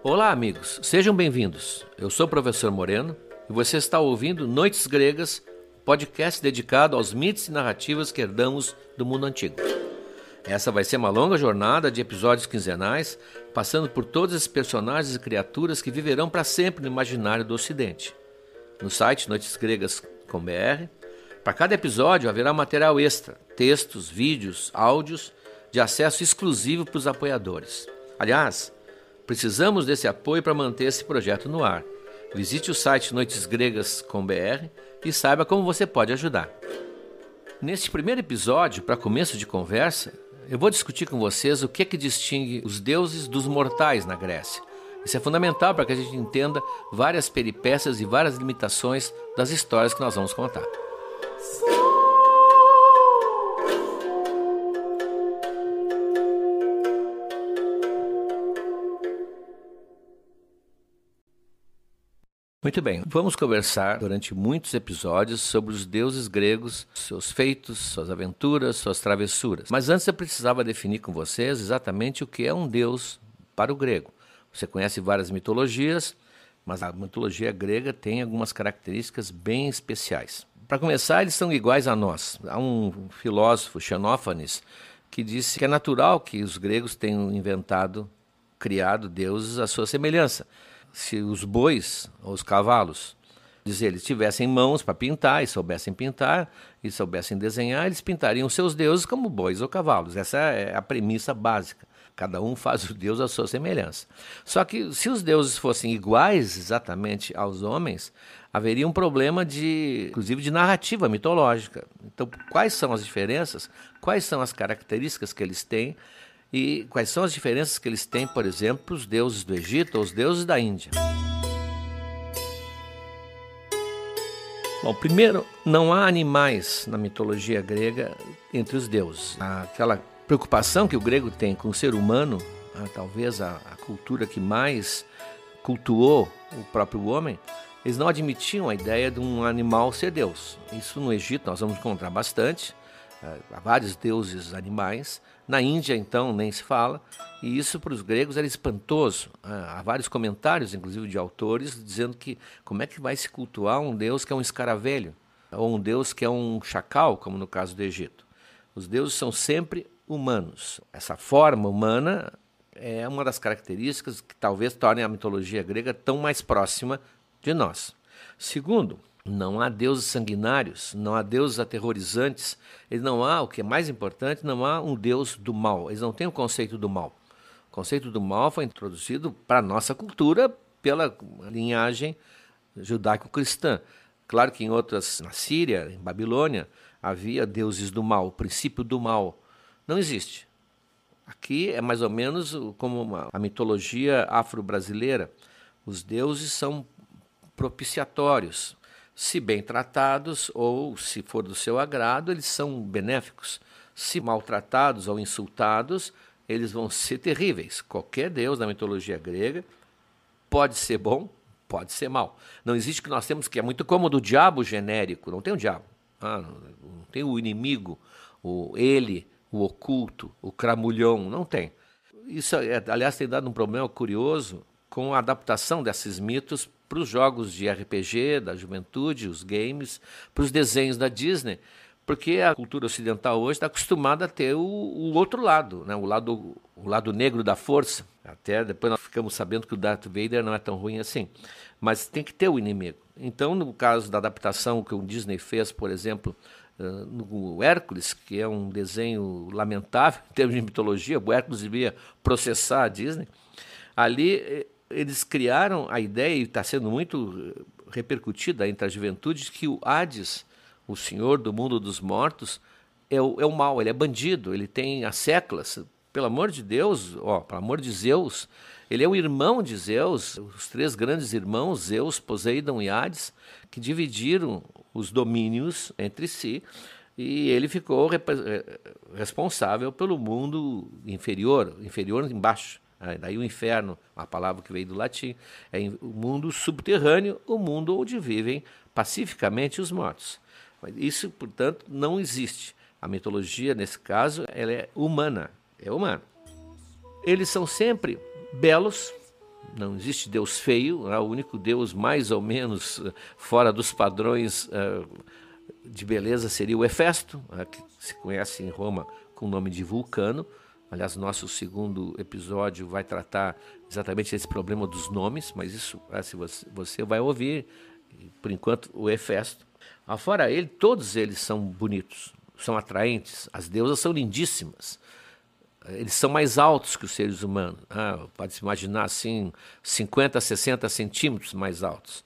Olá, amigos, sejam bem-vindos. Eu sou o professor Moreno e você está ouvindo Noites Gregas, podcast dedicado aos mitos e narrativas que herdamos do mundo antigo. Essa vai ser uma longa jornada de episódios quinzenais, passando por todos esses personagens e criaturas que viverão para sempre no imaginário do Ocidente. No site noitesgregas.com.br, para cada episódio haverá material extra, textos, vídeos, áudios de acesso exclusivo para os apoiadores. Aliás, precisamos desse apoio para manter esse projeto no ar. Visite o site noitesgregas.com.br e saiba como você pode ajudar. Neste primeiro episódio, para começo de conversa, eu vou discutir com vocês o que é que distingue os deuses dos mortais na Grécia. Isso é fundamental para que a gente entenda várias peripécias e várias limitações das histórias que nós vamos contar. Muito bem, vamos conversar durante muitos episódios sobre os deuses gregos, seus feitos, suas aventuras, suas travessuras. Mas antes eu precisava definir com vocês exatamente o que é um deus para o grego. Você conhece várias mitologias, mas a mitologia grega tem algumas características bem especiais. Para começar, eles são iguais a nós. Há um filósofo, Xenófanes, que disse que é natural que os gregos tenham inventado, criado deuses à sua semelhança se os bois ou os cavalos dizer, eles tivessem mãos para pintar e soubessem pintar e soubessem desenhar, eles pintariam seus deuses como bois ou cavalos. Essa é a premissa básica. Cada um faz o deus à sua semelhança. Só que se os deuses fossem iguais exatamente aos homens, haveria um problema de, inclusive, de narrativa mitológica. Então, quais são as diferenças? Quais são as características que eles têm? E quais são as diferenças que eles têm, por exemplo, os deuses do Egito ou os deuses da Índia? Bom, primeiro, não há animais na mitologia grega entre os deuses. Aquela preocupação que o grego tem com o ser humano, talvez a, a cultura que mais cultuou o próprio homem, eles não admitiam a ideia de um animal ser Deus. Isso no Egito nós vamos encontrar bastante. Há vários deuses animais, na Índia, então, nem se fala, e isso para os gregos era espantoso. Ah, há vários comentários, inclusive de autores, dizendo que como é que vai se cultuar um deus que é um escaravelho, ou um deus que é um chacal, como no caso do Egito. Os deuses são sempre humanos. Essa forma humana é uma das características que talvez tornem a mitologia grega tão mais próxima de nós. Segundo, não há deuses sanguinários, não há deuses aterrorizantes, ele não há, o que é mais importante, não há um deus do mal. Eles não têm o conceito do mal. O conceito do mal foi introduzido para a nossa cultura pela linhagem judaico-cristã. Claro que em outras, na Síria, em Babilônia, havia deuses do mal, o princípio do mal. Não existe. Aqui é mais ou menos como uma, a mitologia afro-brasileira. Os deuses são propiciatórios, se bem tratados ou, se for do seu agrado, eles são benéficos. Se maltratados ou insultados, eles vão ser terríveis. Qualquer deus da mitologia grega pode ser bom, pode ser mal. Não existe que nós temos que é muito como do diabo genérico. Não tem o diabo, ah, não tem o inimigo, o ele, o oculto, o cramulhão. Não tem. Isso, é, aliás, tem dado um problema curioso com a adaptação desses mitos para os jogos de RPG da juventude, os games, para os desenhos da Disney, porque a cultura ocidental hoje está acostumada a ter o, o, outro lado, né? o lado o lado negro da força. Até depois nós ficamos sabendo que o Darth Vader não é tão ruim assim, mas tem que ter o inimigo. Então, no caso da adaptação que o Disney fez, por exemplo, no Hércules, que é um desenho lamentável em termos de mitologia, o Hércules devia processar a Disney. Ali eh, eles criaram a ideia, e está sendo muito repercutida entre a juventude, que o Hades, o senhor do mundo dos mortos, é o, é o mal, ele é bandido, ele tem as seclas. Pelo amor de Deus, ó, pelo amor de Zeus, ele é o irmão de Zeus, os três grandes irmãos, Zeus, Poseidon e Hades, que dividiram os domínios entre si e ele ficou eh, responsável pelo mundo inferior, inferior embaixo. Daí o inferno, uma palavra que veio do latim, é o mundo subterrâneo, o mundo onde vivem pacificamente os mortos. Isso, portanto, não existe. A mitologia, nesse caso, ela é humana, é humana. Eles são sempre belos, Não existe Deus feio, o único Deus mais ou menos eh, fora dos padrões uh, de beleza seria o Hefesto, uh, que se conhece em Roma com o nome de Vulcano. Aliás, nosso segundo episódio vai tratar exatamente esse problema dos nomes, mas isso uh, se você, você vai ouvir, por enquanto, o Hefesto. Fora ele, todos eles são bonitos, são atraentes, as deusas são lindíssimas eles são mais altos que os seres humanos. Ah, Pode-se imaginar assim, 50, 60 centímetros mais altos.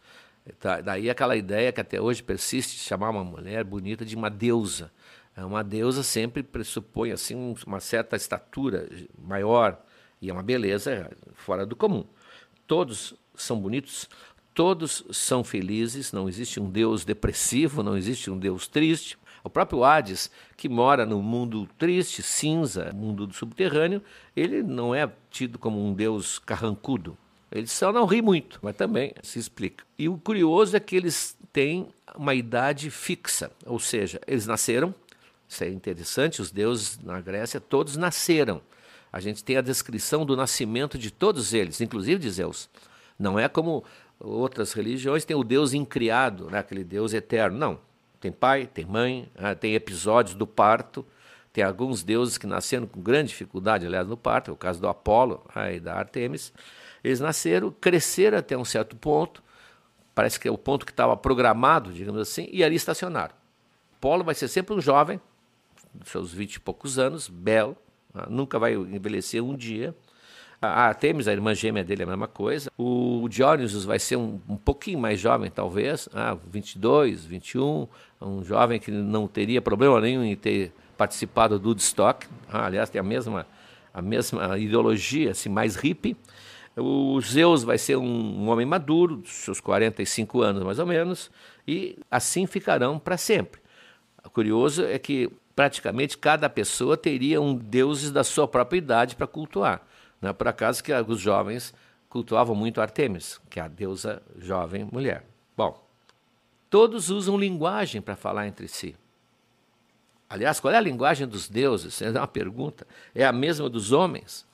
Tá, daí aquela ideia que até hoje persiste de chamar uma mulher bonita de uma deusa. É, uma deusa sempre pressupõe assim uma certa estatura maior e é uma beleza fora do comum. Todos são bonitos, todos são felizes, não existe um deus depressivo, não existe um deus triste. O próprio Hades, que mora no mundo triste, cinza, mundo do subterrâneo, ele não é tido como um deus carrancudo. Ele só não ri muito, mas também se explica. E o curioso é que eles têm uma idade fixa, ou seja, eles nasceram, isso é interessante, os deuses na Grécia todos nasceram. A gente tem a descrição do nascimento de todos eles, inclusive de Zeus. Não é como outras religiões, tem o Deus incriado, né, aquele Deus eterno. Não, tem pai, tem mãe, ah, tem episódios do parto, tem alguns deuses que nasceram com grande dificuldade, aliás, no parto, é o caso do Apolo ah, e da Artemis. Eles nasceram, cresceram até um certo ponto, parece que é o ponto que estava programado, digamos assim, e ali estacionaram. Apolo vai ser sempre um jovem, seus vinte e poucos anos, belo, ah, nunca vai envelhecer um dia, a Artemis, a irmã gêmea dele, é a mesma coisa. O Dionysus vai ser um, um pouquinho mais jovem, talvez, ah, 22, 21, um jovem que não teria problema nenhum em ter participado do Woodstock. Ah, aliás, tem a mesma, a mesma ideologia, assim, mais hippie. O Zeus vai ser um, um homem maduro, dos seus 45 anos mais ou menos, e assim ficarão para sempre. O curioso é que praticamente cada pessoa teria um deuses da sua própria idade para cultuar. Não é por acaso que os jovens cultuavam muito Artemis, que é a deusa jovem mulher. Bom, todos usam linguagem para falar entre si. Aliás, qual é a linguagem dos deuses? É uma pergunta. É a mesma dos homens?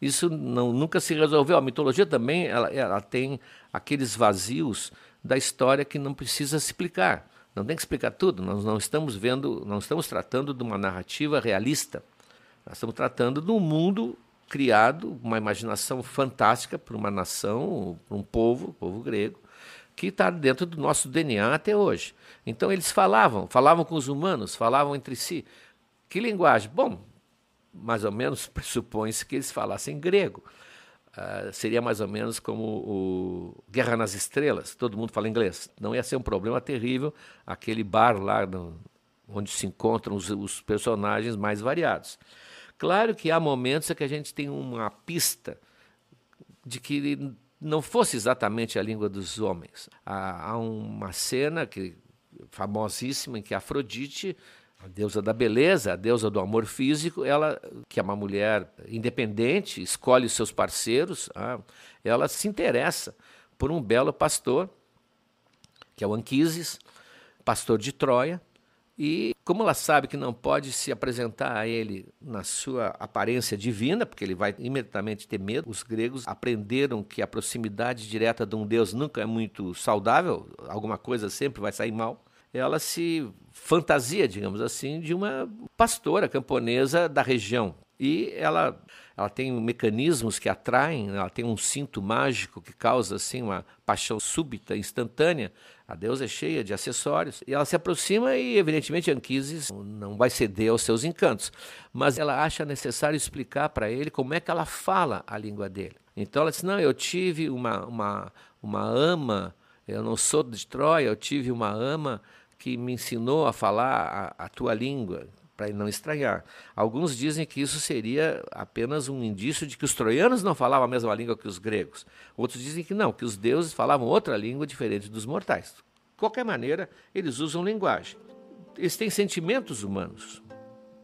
Isso não, nunca se resolveu. A mitologia também ela, ela tem aqueles vazios da história que não precisa se explicar. Não tem que explicar tudo. Nós não estamos vendo, não estamos tratando de uma narrativa realista. Nós estamos tratando de um mundo criado uma imaginação fantástica para uma nação, para um povo, povo grego, que está dentro do nosso DNA até hoje. Então eles falavam, falavam com os humanos, falavam entre si. Que linguagem? Bom, mais ou menos pressupõe-se que eles falassem grego. Uh, seria mais ou menos como o Guerra nas Estrelas, todo mundo fala inglês. Não ia ser um problema terrível aquele bar lá no, onde se encontram os, os personagens mais variados. Claro que há momentos em que a gente tem uma pista de que não fosse exatamente a língua dos homens. Há, há uma cena que famosíssima em que Afrodite, a deusa da beleza, a deusa do amor físico, ela que é uma mulher independente, escolhe os seus parceiros, ah, ela se interessa por um belo pastor que é o Anquises, pastor de Troia, e como ela sabe que não pode se apresentar a ele na sua aparência divina, porque ele vai imediatamente ter medo, os gregos aprenderam que a proximidade direta de um deus nunca é muito saudável, alguma coisa sempre vai sair mal. Ela se fantasia, digamos assim, de uma pastora camponesa da região. E ela ela tem mecanismos que atraem, ela tem um cinto mágico que causa assim uma paixão súbita, instantânea. A deusa é cheia de acessórios e ela se aproxima e evidentemente Anquises não vai ceder aos seus encantos, mas ela acha necessário explicar para ele como é que ela fala a língua dele. Então ela diz: "Não, eu tive uma uma uma ama, eu não sou de Troia, eu tive uma ama que me ensinou a falar a, a tua língua, para não estranhar. Alguns dizem que isso seria apenas um indício de que os troianos não falavam a mesma língua que os gregos. Outros dizem que não, que os deuses falavam outra língua diferente dos mortais. De qualquer maneira, eles usam linguagem. Eles têm sentimentos humanos.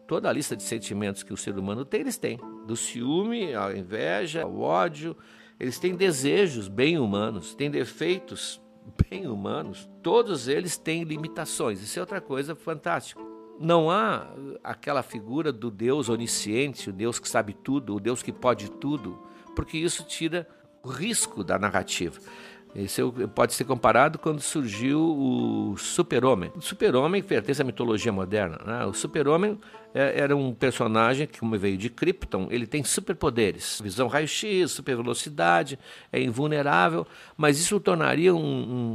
Toda a lista de sentimentos que o ser humano tem, eles têm. Do ciúme, à inveja, ao ódio. Eles têm desejos bem humanos, têm defeitos bem humanos. Todos eles têm limitações. Isso é outra coisa fantástica. Não há aquela figura do Deus onisciente, o Deus que sabe tudo, o Deus que pode tudo, porque isso tira risco da narrativa. Isso pode ser comparado quando surgiu o Super-Homem. O Super-Homem pertence à mitologia moderna. Né? O Super-Homem é, era um personagem que, como veio de Krypton, ele tem superpoderes. Visão raio-x, super velocidade, é invulnerável, mas isso o tornaria um,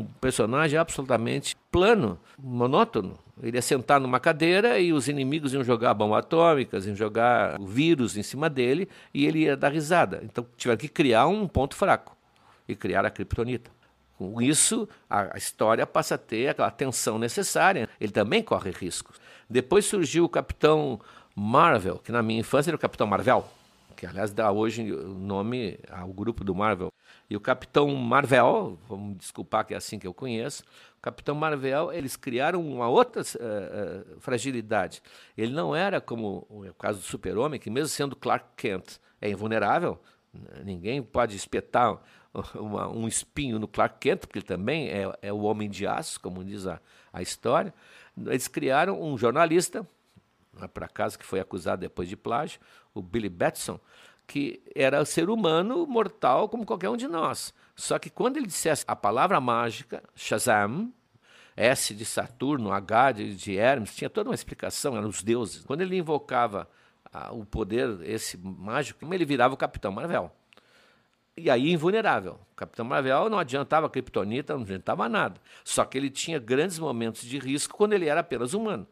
um personagem absolutamente plano, monótono. Ele ia sentar numa cadeira e os inimigos iam jogar bombas atômicas, iam jogar vírus em cima dele e ele ia dar risada. Então tiveram que criar um ponto fraco e criar a Kryptonita. Com isso, a história passa a ter aquela tensão necessária. Ele também corre riscos. Depois surgiu o Capitão Marvel, que na minha infância era o Capitão Marvel, que aliás dá hoje o nome ao grupo do Marvel. E o Capitão Marvel, vamos desculpar que é assim que eu conheço, o Capitão Marvel, eles criaram uma outra uh, fragilidade. Ele não era como o caso do Super-Homem, que mesmo sendo Clark Kent é invulnerável, ninguém pode espetar uma, um espinho no Clark Kent, porque ele também é, é o homem de aço, como diz a, a história. Eles criaram um jornalista, para casa que foi acusado depois de plágio, o Billy Batson, que era ser humano mortal como qualquer um de nós. Só que quando ele dissesse a palavra mágica, Shazam, S de Saturno, H de, de Hermes, tinha toda uma explicação, eram os deuses. Quando ele invocava ah, o poder esse mágico, ele virava o Capitão Marvel. E aí invulnerável. O Capitão Marvel não adiantava a Kryptonita, não adiantava nada. Só que ele tinha grandes momentos de risco quando ele era apenas humano.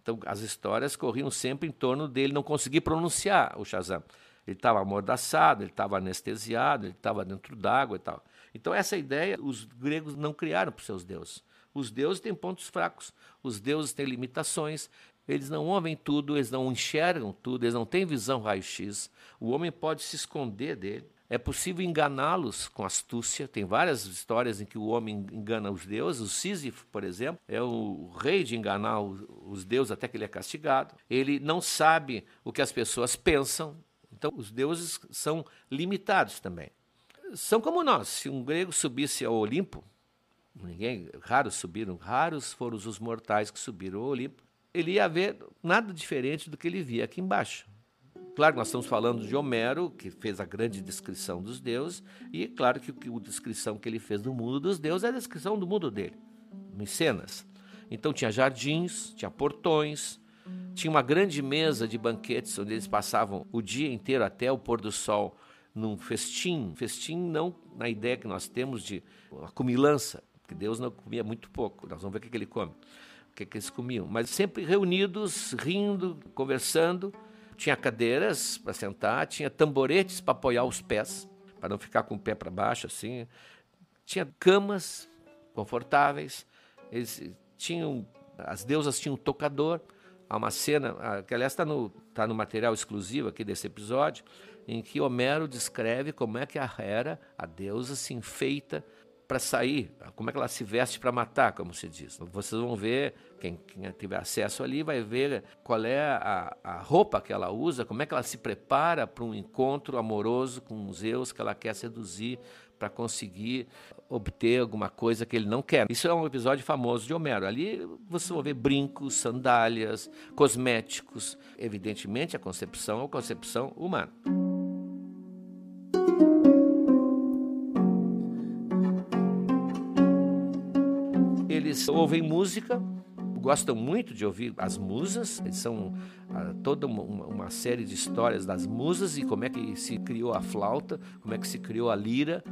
Então as histórias corriam sempre em torno dele não conseguir pronunciar o Shazam. Ele estava amordaçado, ele estava anestesiado, ele estava dentro d'água e tal. Então essa ideia os gregos não criaram para os seus deuses. Os deuses têm pontos fracos, os deuses têm limitações, eles não ouvem tudo, eles não enxergam tudo, eles não têm visão raio-x. O homem pode se esconder dele. É possível enganá-los com astúcia. Tem várias histórias em que o homem engana os deuses. O Sísifo, por exemplo, é o rei de enganar os deuses até que ele é castigado. Ele não sabe o que as pessoas pensam. Então, os deuses são limitados também. São como nós. Se um grego subisse ao Olimpo, ninguém, raros subiram, raros foram os mortais que subiram ao Olimpo. Ele ia ver nada diferente do que ele via aqui embaixo. Claro nós estamos falando de Homero, que fez a grande descrição dos deuses, e claro que a descrição que ele fez do mundo dos deuses é a descrição do mundo dele, em cenas. Então tinha jardins, tinha portões, tinha uma grande mesa de banquetes onde eles passavam o dia inteiro até o pôr do sol num festim. Festim não na ideia que nós temos de uma comilança, porque Deus não comia muito pouco. Nós vamos ver o que ele come, o que eles comiam. Mas sempre reunidos, rindo, conversando tinha cadeiras para sentar, tinha tamboretes para apoiar os pés, para não ficar com o pé para baixo assim. Tinha camas confortáveis. Eles tinham, as deusas tinham um tocador. Há uma cena, que aliás está no, tá no material exclusivo aqui desse episódio, em que Homero descreve como é que a Hera, a deusa, se enfeita para sair, como é que ela se veste para matar, como se diz. Vocês vão ver, quem, quem, tiver acesso ali vai ver qual é a, a, roupa que ela usa, como é que ela se prepara para um encontro amoroso com Zeus que ela quer seduzir para conseguir obter alguma coisa que ele não quer. Isso é um episódio famoso de Homero. Ali vocês vão ver brincos, sandálias, cosméticos. Evidentemente, a concepção é concepção humana. Ouvem música, gostam muito de ouvir as musas, são ah, toda uma, série de histórias das musas e como é que se criou a flauta, como é que se criou a lira,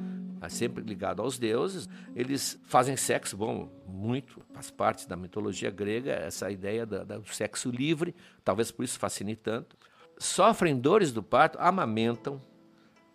ah, sempre ligado aos deuses. Eles fazem sexo, bom, muito, faz parte da mitologia grega, essa ideia do sexo livre, talvez por isso fascine tanto. Sofrem dores do parto, amamentam,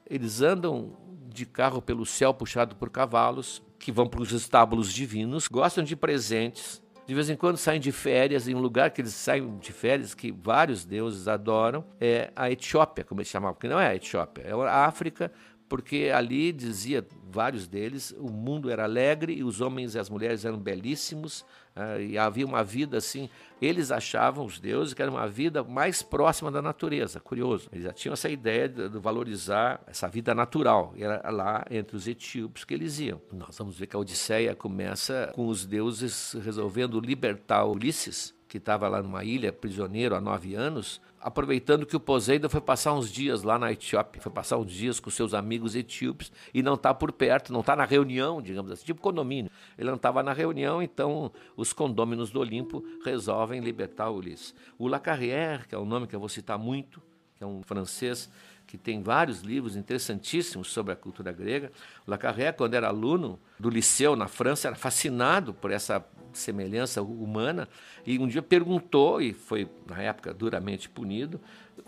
eles andam de carro pelo céu puxado por cavalos, que vão para os estábulos divinos, gostam de presentes, de vez em quando saem de férias, em um lugar que eles saem de férias, que vários deuses adoram, é a Etiópia, como eles chamavam, porque não é a Etiópia, é a África, porque ali dizia vários deles, o mundo era alegre e os homens e as mulheres eram belíssimos uh, e havia uma vida assim. Eles achavam os deuses que era uma vida mais próxima da natureza. Curioso, eles já tinham essa ideia de, valorizar essa vida natural. Era lá entre os etíopes que eles iam. Nós vamos ver que a Odisseia começa com os deuses resolvendo libertar Ulisses que estava lá numa ilha prisioneiro há nove anos, aproveitando que o Poseidon foi passar uns dias lá na Etiópia, foi passar uns dias com seus amigos etíopes e não está por perto, não está na reunião, digamos assim, tipo condomínio. Ele não estava na reunião, então os condôminos do Olimpo resolvem libertar Ulisses. O Lacarrière, que é um nome que eu vou citar muito, que é um francês que tem vários livros interessantíssimos sobre a cultura grega. O Lacarrière, quando era aluno do liceu na França, era fascinado por essa semelhança humana e um dia perguntou, e foi na época duramente punido,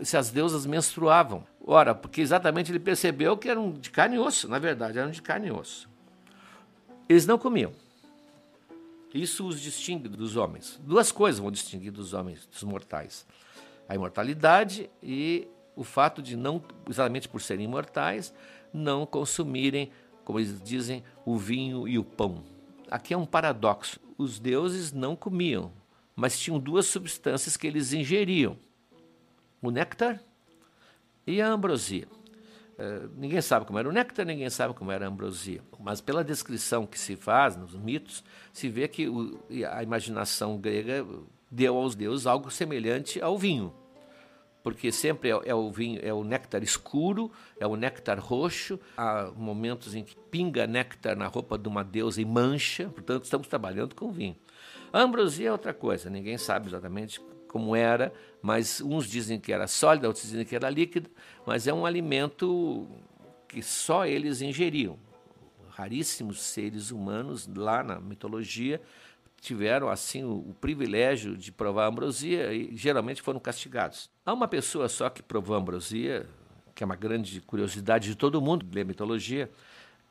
se as deusas menstruavam. Ora, porque exatamente ele percebeu que eram de carne e osso, na verdade, eram de carne e osso. Eles não comiam. Isso os distingue dos homens. Duas coisas vão distinguir dos homens, dos mortais: a imortalidade e o fato de não, exatamente por serem imortais, não consumirem, como eles dizem, o vinho e o pão. Aqui é um paradoxo. Os deuses não comiam, mas tinham duas substâncias que eles ingeriam: o néctar e a ambrosia. Uh, ninguém sabe como era o néctar, ninguém sabe como era a ambrosia. Mas pela descrição que se faz nos mitos, se vê que o, a imaginação grega deu aos deuses algo semelhante ao vinho porque sempre é, é, o vinho, é o néctar escuro, é o néctar roxo. Há momentos em que pinga néctar na roupa de uma deusa e mancha, portanto, estamos trabalhando com vinho. Ambrosia é outra coisa, ninguém sabe exatamente como era, mas uns dizem que era sólida, outros dizem que era líquida, mas é um alimento que só eles ingeriam. Raríssimos seres humanos lá na mitologia tiveram assim o, o, privilégio de provar a ambrosia e geralmente foram castigados. Há uma pessoa só que provou a ambrosia, que é uma grande curiosidade de todo mundo ler mitologia,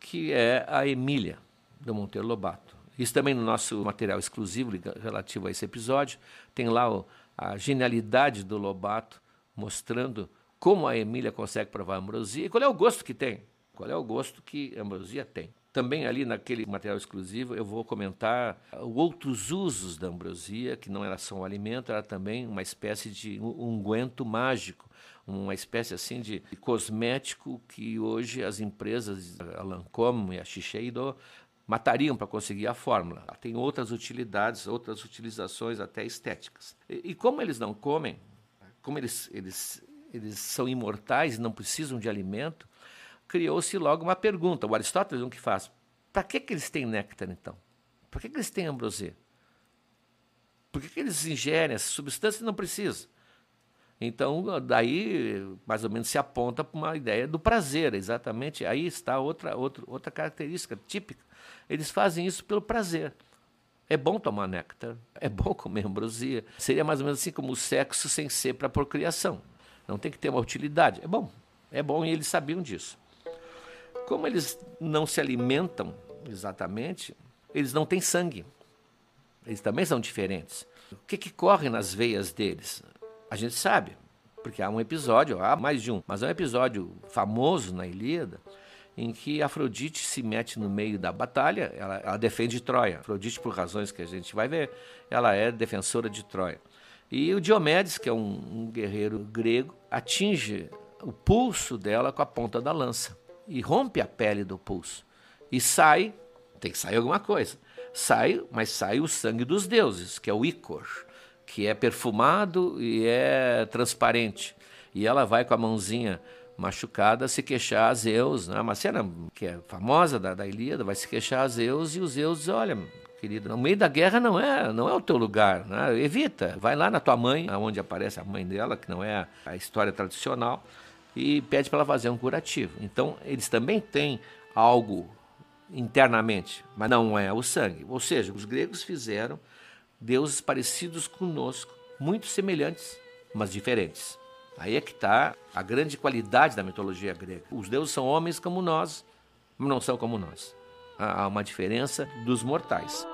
que é a Emília do Monteiro Lobato. Isso também no nosso material exclusivo relativo a esse episódio tem lá o, a genialidade do Lobato mostrando como a Emília consegue provar a ambrosia e qual é o gosto que tem. Qual é o gosto que a ambrosia tem. Também ali naquele material exclusivo eu vou comentar outros usos da ambrosia, que não era só um alimento, era também uma espécie de unguento mágico, uma espécie assim de cosmético que hoje as empresas, a Lancôme e a Shiseido, matariam para conseguir a fórmula. Tem outras utilidades, outras utilizações até estéticas. E, e como eles não comem, como eles, eles, eles são imortais e não precisam de alimento, criou-se logo uma pergunta. O Aristóteles, um que faz: para que, que eles têm néctar, então? Por que, que eles têm ambrosia? Por que, que eles ingerem essa substância e não precisam? Então, daí, mais ou menos, se aponta para uma ideia do prazer, exatamente. Aí está outra, outra, outra característica típica. Eles fazem isso pelo prazer. É bom tomar néctar, é bom comer ambrosia. Seria mais ou menos assim como o sexo sem ser para procriação. Não tem que ter uma utilidade. É bom, é bom e eles sabiam disso. Como eles não se alimentam exatamente, eles não têm sangue. Eles também são diferentes. O que, que corre nas veias deles? A gente sabe, porque há um episódio, há mais de um, mas é um episódio famoso na Ilíada em que Afrodite se mete no meio da batalha, ela, ela, defende Troia. Afrodite, por razões que a gente vai ver, ela é defensora de Troia. E o Diomedes, que é um, um guerreiro grego, atinge o pulso dela com a ponta da lança e rompe a pele do pulso. E sai, tem que sair alguma coisa. Sai, mas sai o sangue dos deuses, que é o ícor, que é perfumado e é transparente. E ela vai com a mãozinha machucada se queixar a Zeus, né? uma cena que é famosa da, da Ilíada, vai se queixar a Zeus e os Zeus diz, olha, querido, no meio da guerra não é, não é o teu lugar, né? evita, vai lá na tua mãe, onde aparece a mãe dela, que não é a história tradicional, e pede para ela fazer um curativo. Então, eles também têm algo internamente, mas não é o sangue. Ou seja, os gregos fizeram deuses parecidos conosco, muito semelhantes, mas diferentes. Aí é que está a grande qualidade da mitologia grega. Os deuses são homens como nós, mas não são como nós. Há uma diferença dos mortais.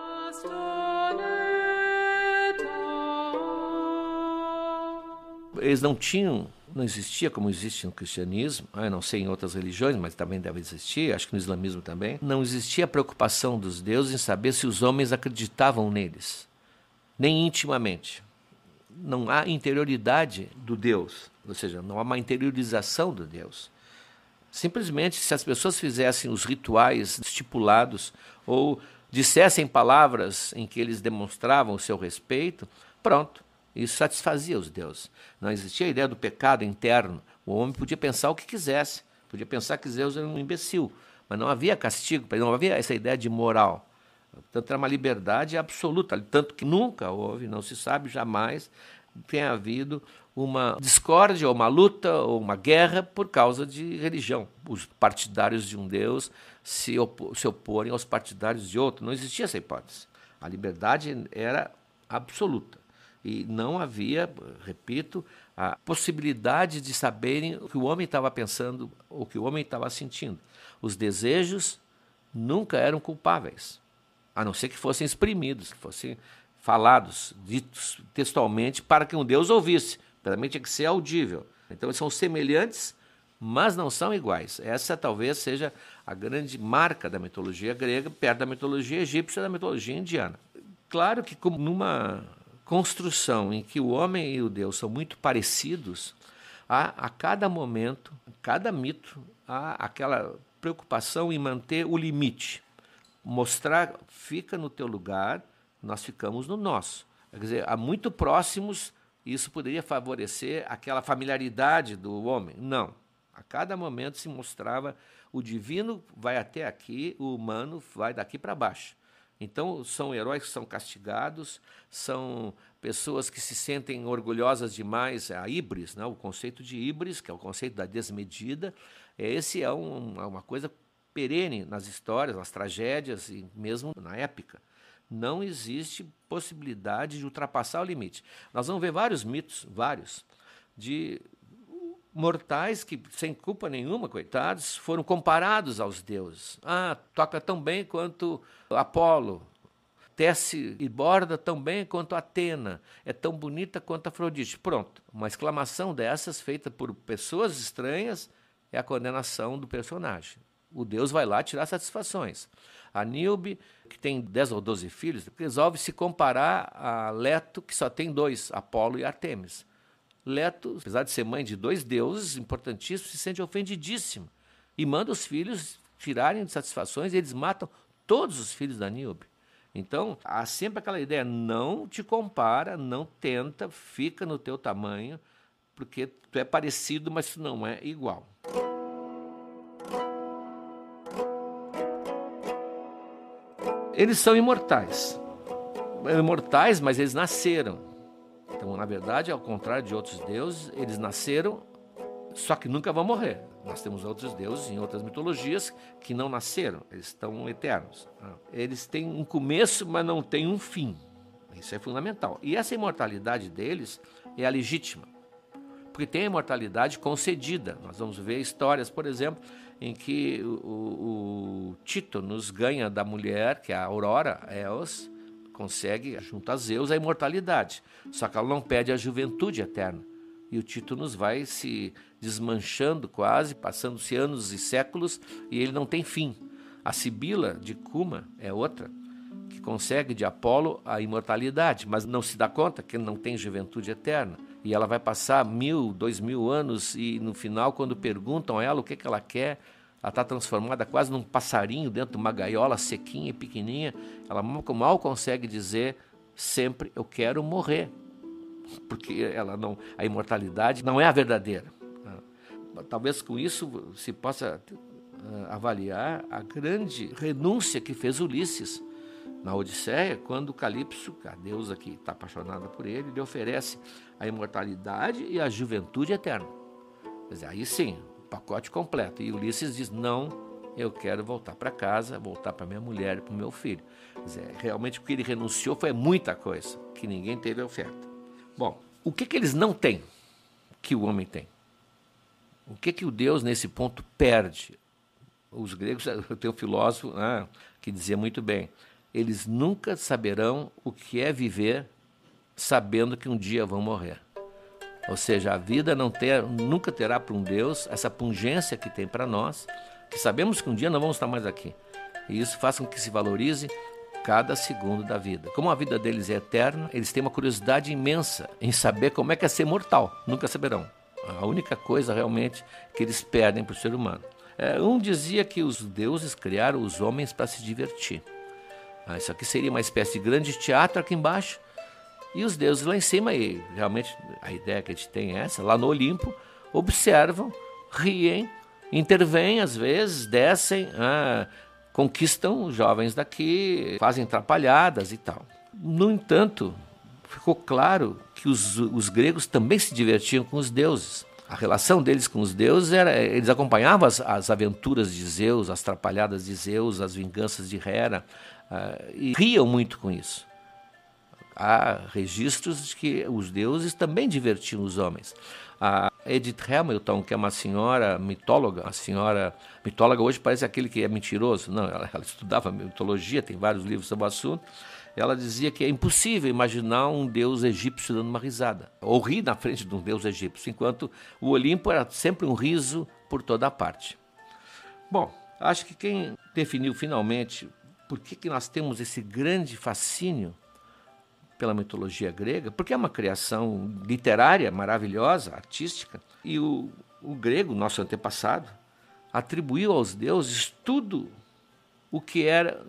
Eles não tinham não existia como existe no cristianismo, eu não sei em outras religiões, mas também deve existir, acho que no islamismo também, não existia a preocupação dos deuses em saber se os homens acreditavam neles, nem intimamente. Não há interioridade do Deus, ou seja, não há uma interiorização do Deus. Simplesmente, se as pessoas fizessem os rituais estipulados ou dissessem palavras em que eles demonstravam o seu respeito, pronto, Isso satisfazia os deuses. Não existia a ideia do pecado interno. O homem podia pensar o que quisesse, podia pensar que Zeus era um imbecil, mas não havia castigo, não havia essa ideia de moral. Portanto, era uma liberdade absoluta, tanto que nunca houve, não se sabe jamais, tenha havido uma discórdia, ou uma luta, ou uma guerra por causa de religião. Os partidários de um Deus se, op se oporem aos partidários de outro. Não existia essa hipótese. A liberdade era absoluta. E não havia, repito, a possibilidade de saberem o que o homem estava pensando, o que o homem estava sentindo. Os desejos nunca eram culpáveis, a não ser que fossem exprimidos, que fossem falados, ditos textualmente, para que um Deus ouvisse. Também tinha que ser audível. Então, eles são semelhantes, mas não são iguais. Essa talvez seja a grande marca da mitologia grega, perto da mitologia egípcia e da mitologia indiana. Claro que, como numa construção em que o homem e o Deus são muito parecidos, há a cada momento, cada mito, há aquela preocupação em manter o limite. Mostrar, fica no teu lugar, nós ficamos no nosso. Quer dizer, há muito próximos, isso poderia favorecer aquela familiaridade do homem. Não. A cada momento se mostrava o divino vai até aqui, o humano vai daqui para baixo. Então, são heróis que são castigados, são pessoas que se sentem orgulhosas demais, a híbris, né? o conceito de híbris, que é o conceito da desmedida, esse é um, uma coisa perene nas histórias, nas tragédias e mesmo na épica não existe possibilidade de ultrapassar o limite. Nós vamos ver vários mitos, vários, de mortais que, sem culpa nenhuma, coitados, foram comparados aos deuses. Ah, toca tão bem quanto Apolo, tece e borda tão bem quanto Atena, é tão bonita quanto Afrodite. Pronto, uma exclamação dessas feita por pessoas estranhas é a condenação do personagem. O Deus vai lá tirar satisfações. A Nilbe, que tem 10 ou 12 filhos, resolve se comparar a Leto, que só tem dois, Apolo e Artemis. Leto, apesar de ser mãe de dois deuses importantíssimos, se sente ofendidíssimo e manda os filhos tirarem satisfações e eles matam todos os filhos da Nilbe. Então, há sempre aquela ideia: não te compara, não tenta, fica no teu tamanho, porque tu é parecido, mas tu não é igual. Eles são imortais. Imortais, mas eles nasceram. Então, na verdade, ao contrário de outros deuses, eles nasceram, só que nunca vão morrer. Nós temos outros deuses em outras mitologias que não nasceram, eles estão eternos. Eles têm um começo, mas não têm um fim. Isso é fundamental. E essa imortalidade deles é a legítima, porque tem a imortalidade concedida. Nós vamos ver histórias, por exemplo, em que o, o Tito nos ganha da mulher, que é a Aurora, Eos, consegue, junto a Zeus, a imortalidade. Só que ela não pede a juventude eterna. E o Tito vai se desmanchando quase, passando-se anos e séculos, e ele não tem fim. A Sibila de Cuma é outra, que consegue de Apolo a imortalidade, mas não se dá conta que não tem juventude eterna e ela vai passar mil, dois mil anos e no final, quando perguntam a ela o que, que ela quer, ela está transformada quase num passarinho dentro de uma gaiola sequinha e pequenininha. Ela mal consegue dizer sempre eu quero morrer, porque ela não, a imortalidade não é a verdadeira. Talvez com isso se possa eh, avaliar a grande renúncia que fez Ulisses na Odisseia, quando Calipso, a deusa que está apaixonada por ele, lhe oferece a imortalidade e a juventude eterna. Dizer, aí sim, pacote completo. E Ulisses diz: não, eu quero voltar para casa, voltar para minha mulher e para o meu filho. Realmente o que ele renunciou foi muita coisa, que ninguém teve oferta. Bom, o que, que eles não têm que o homem tem? O que, que o Deus, nesse ponto, perde? Os gregos, eu tenho um filósofo né, que dizia muito bem: eles nunca saberão o que é viver sabendo que um dia vão morrer. Ou seja, a vida não ter, nunca terá para um Deus essa pungência que tem para nós, que sabemos que um dia não vamos estar mais aqui. E isso faz com que se valorize cada segundo da vida. Como a vida deles é eterna, eles têm uma curiosidade imensa em saber como é que é ser mortal. Nunca saberão. A única coisa realmente que eles perdem para o ser humano. É, um dizia que os deuses criaram os homens para se divertir. Ah, isso aqui seria uma espécie de grande teatro aqui embaixo E os deuses lá em cima, e realmente a ideia que a gente tem é essa, lá no Olimpo, observam, riem, intervêm às vezes, descem, ah, conquistam os jovens daqui, fazem atrapalhadas e tal. No entanto, ficou claro que os, os gregos também se divertiam com os deuses. A relação deles com os deuses era. Eles acompanhavam as, as aventuras de Zeus, as atrapalhadas de Zeus, as vinganças de Hera, uh, e riam muito com isso. Há registros de que os deuses também divertiam os homens. A Edith Hamilton, que é uma senhora mitóloga, a senhora mitóloga hoje parece aquele que é mentiroso. Não, ela, ela estudava mitologia, tem vários livros sobre o assunto ela dizia que é impossível imaginar um deus egípcio dando uma risada, ou rir na frente de um deus egípcio, enquanto o Olimpo era sempre um riso por toda a parte. Bom, acho que quem definiu finalmente por que, que nós temos esse grande fascínio pela mitologia grega, porque é uma criação literária maravilhosa, artística, e o, o grego, nosso antepassado, atribuiu aos deuses tudo o que era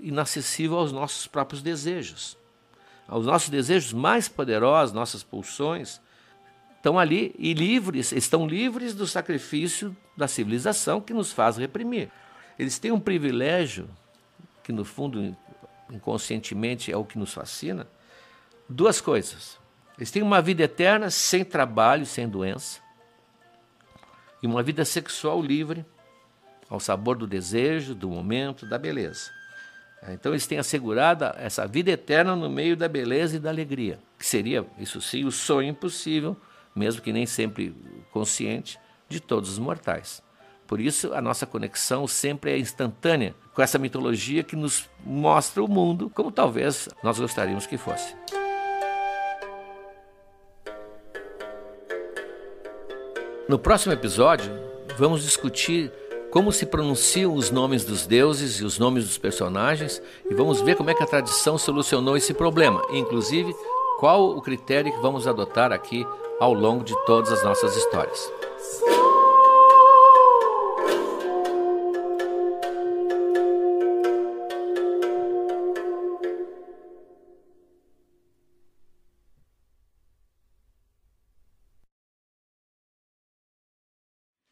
inacessível aos nossos próprios desejos. Aos nossos desejos mais poderosos, nossas pulsões, estão ali e livres, estão livres do sacrifício da civilização que nos faz reprimir. Eles têm um privilégio que no fundo inconscientemente é o que nos fascina, duas coisas. Eles têm uma vida eterna sem trabalho, sem doença, e uma vida sexual livre ao sabor do desejo, do momento, da beleza. Então eles têm assegurado essa vida eterna no meio da beleza e da alegria, que seria, isso sim, o sonho impossível, mesmo que nem sempre consciente, de todos os mortais. Por isso, a nossa conexão sempre é instantânea com essa mitologia que nos mostra o mundo como talvez nós gostaríamos que fosse. No próximo episódio, vamos discutir como se pronunciam os nomes dos deuses e os nomes dos personagens e vamos ver como é que a tradição solucionou esse problema, inclusive qual o critério que vamos adotar aqui ao longo de todas as nossas histórias.